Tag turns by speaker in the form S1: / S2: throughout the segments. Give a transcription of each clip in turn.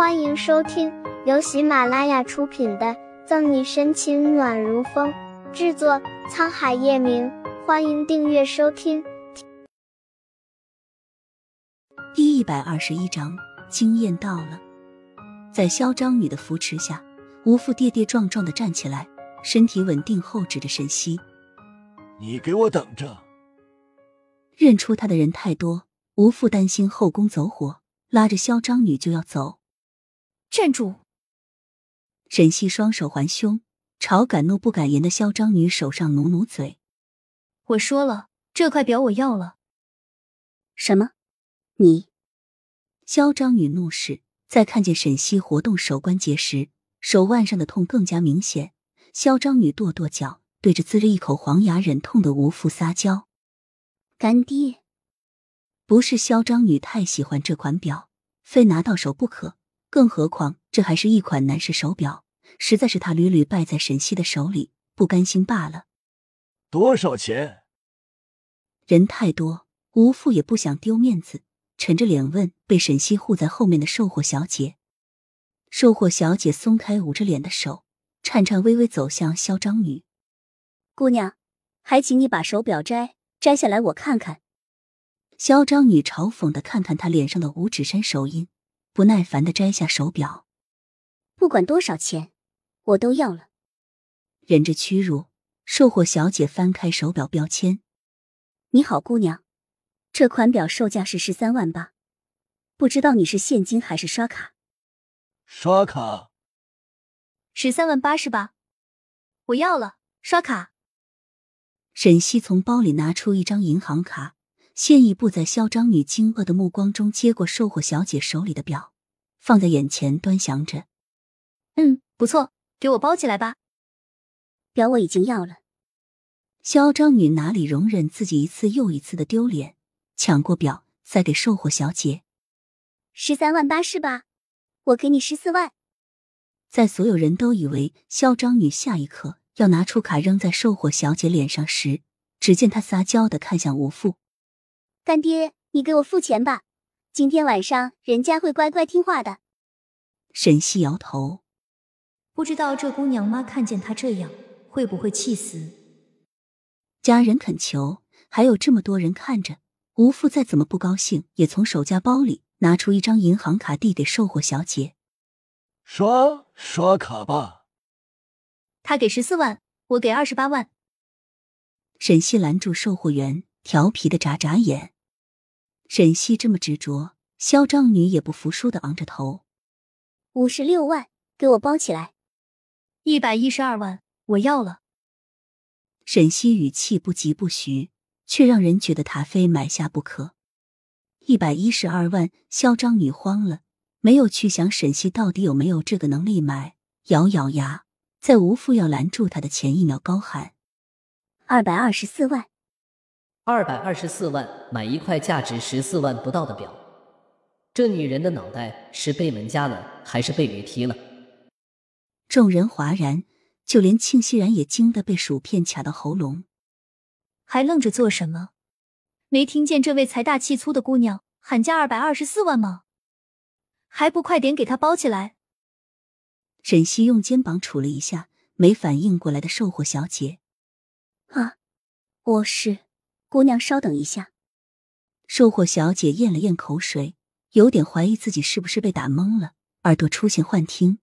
S1: 欢迎收听由喜马拉雅出品的《赠你深情暖如风》，制作沧海夜明。欢迎订阅收听。
S2: 第一百二十一章，惊艳到了。在嚣张女的扶持下，吴父跌跌撞撞的站起来，身体稳定后指着沈西：“
S3: 你给我等着！”
S2: 认出他的人太多，吴父担心后宫走火，拉着嚣张女就要走。
S4: 站住！
S2: 沈西双手环胸，朝敢怒不敢言的嚣张女手上努努嘴。
S4: 我说了，这块表我要了。
S2: 什么？你？嚣张女怒视，在看见沈西活动手关节时，手腕上的痛更加明显。嚣张女跺跺脚，对着呲着一口黄牙忍痛的吴父撒娇：“
S5: 干爹，
S2: 不是嚣张女太喜欢这款表，非拿到手不可。”更何况，这还是一款男士手表，实在是他屡屡败在沈西的手里，不甘心罢了。
S3: 多少钱？
S2: 人太多，吴父也不想丢面子，沉着脸问被沈西护在后面的售货小姐。售货小姐松开捂着脸的手，颤颤巍巍走向嚣张女。
S5: 姑娘，还请你把手表摘摘下来，我看看。
S2: 嚣张女嘲讽的看看他脸上的五指山手印。不耐烦的摘下手表，
S5: 不管多少钱，我都要了。
S2: 忍着屈辱，售货小姐翻开手表标签。
S5: 你好，姑娘，这款表售价是十三万八，不知道你是现金还是刷卡？
S3: 刷卡。
S4: 十三万八是吧？我要了，刷卡。
S2: 沈西从包里拿出一张银行卡。谢意不在嚣张女惊愕的目光中接过售货小姐手里的表，放在眼前端详着。
S4: 嗯，不错，给我包起来吧。
S5: 表我已经要了。
S2: 嚣张女哪里容忍自己一次又一次的丢脸，抢过表塞给售货小姐。
S5: 十三万八是吧？我给你十四万。
S2: 在所有人都以为嚣张女下一刻要拿出卡扔在售货小姐脸上时，只见她撒娇的看向吴父。
S5: 干爹，你给我付钱吧，今天晚上人家会乖乖听话的。
S2: 沈西摇头，
S4: 不知道这姑娘妈看见他这样会不会气死。
S2: 家人恳求，还有这么多人看着，吴父再怎么不高兴，也从手夹包里拿出一张银行卡递给售货小姐，
S3: 刷刷卡吧。
S4: 他给十四万，我给二十八万。
S2: 沈西拦住售货员。调皮的眨眨眼，沈西这么执着，嚣张女也不服输的昂着头。
S5: 五十六万，给我包起来。
S4: 一百一十二万，我要了。
S2: 沈西语气不疾不徐，却让人觉得他非买下不可。一百一十二万，嚣张女慌了，没有去想沈西到底有没有这个能力买，咬咬牙，在吴父要拦住他的前一秒高喊：
S5: 二百二十四万。
S6: 二百二十四万买一块价值十四万不到的表，这女人的脑袋是被门夹了还是被驴踢了？
S2: 众人哗然，就连庆熙然也惊得被薯片卡到喉咙。
S4: 还愣着做什么？没听见这位财大气粗的姑娘喊价二百二十四万吗？还不快点给她包起来！
S2: 沈西用肩膀杵了一下没反应过来的售货小姐。
S5: 啊，我是。姑娘，稍等一下。
S2: 售货小姐咽了咽口水，有点怀疑自己是不是被打懵了，耳朵出现幻听。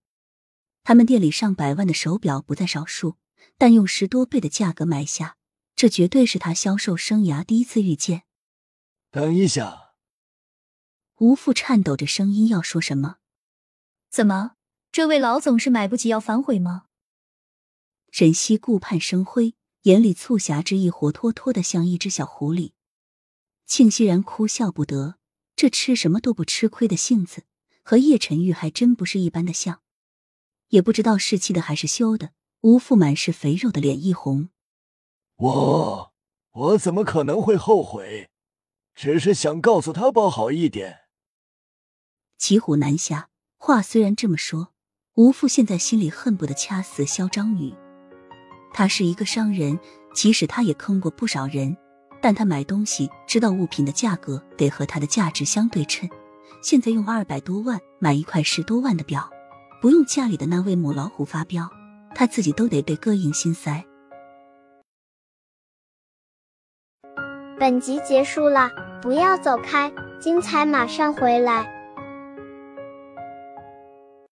S2: 他们店里上百万的手表不在少数，但用十多倍的价格买下，这绝对是他销售生涯第一次遇见。
S3: 等一下，
S2: 吴父颤抖着声音要说什么？
S4: 怎么，这位老总是买不起要反悔吗？
S2: 沈西顾盼生辉。眼里促狭之意，活脱脱的像一只小狐狸。庆熙然哭笑不得，这吃什么都不吃亏的性子，和叶晨玉还真不是一般的像。也不知道是气的还是羞的，吴父满是肥肉的脸一红。
S3: 我我怎么可能会后悔？只是想告诉他包好一点。
S2: 骑虎难下，话虽然这么说，吴父现在心里恨不得掐死嚣张女。他是一个商人，即使他也坑过不少人，但他买东西知道物品的价格得和它的价值相对称，现在用二百多万买一块十多万的表，不用家里的那位母老虎发飙，他自己都得被膈应心塞。
S1: 本集结束了，不要走开，精彩马上回来。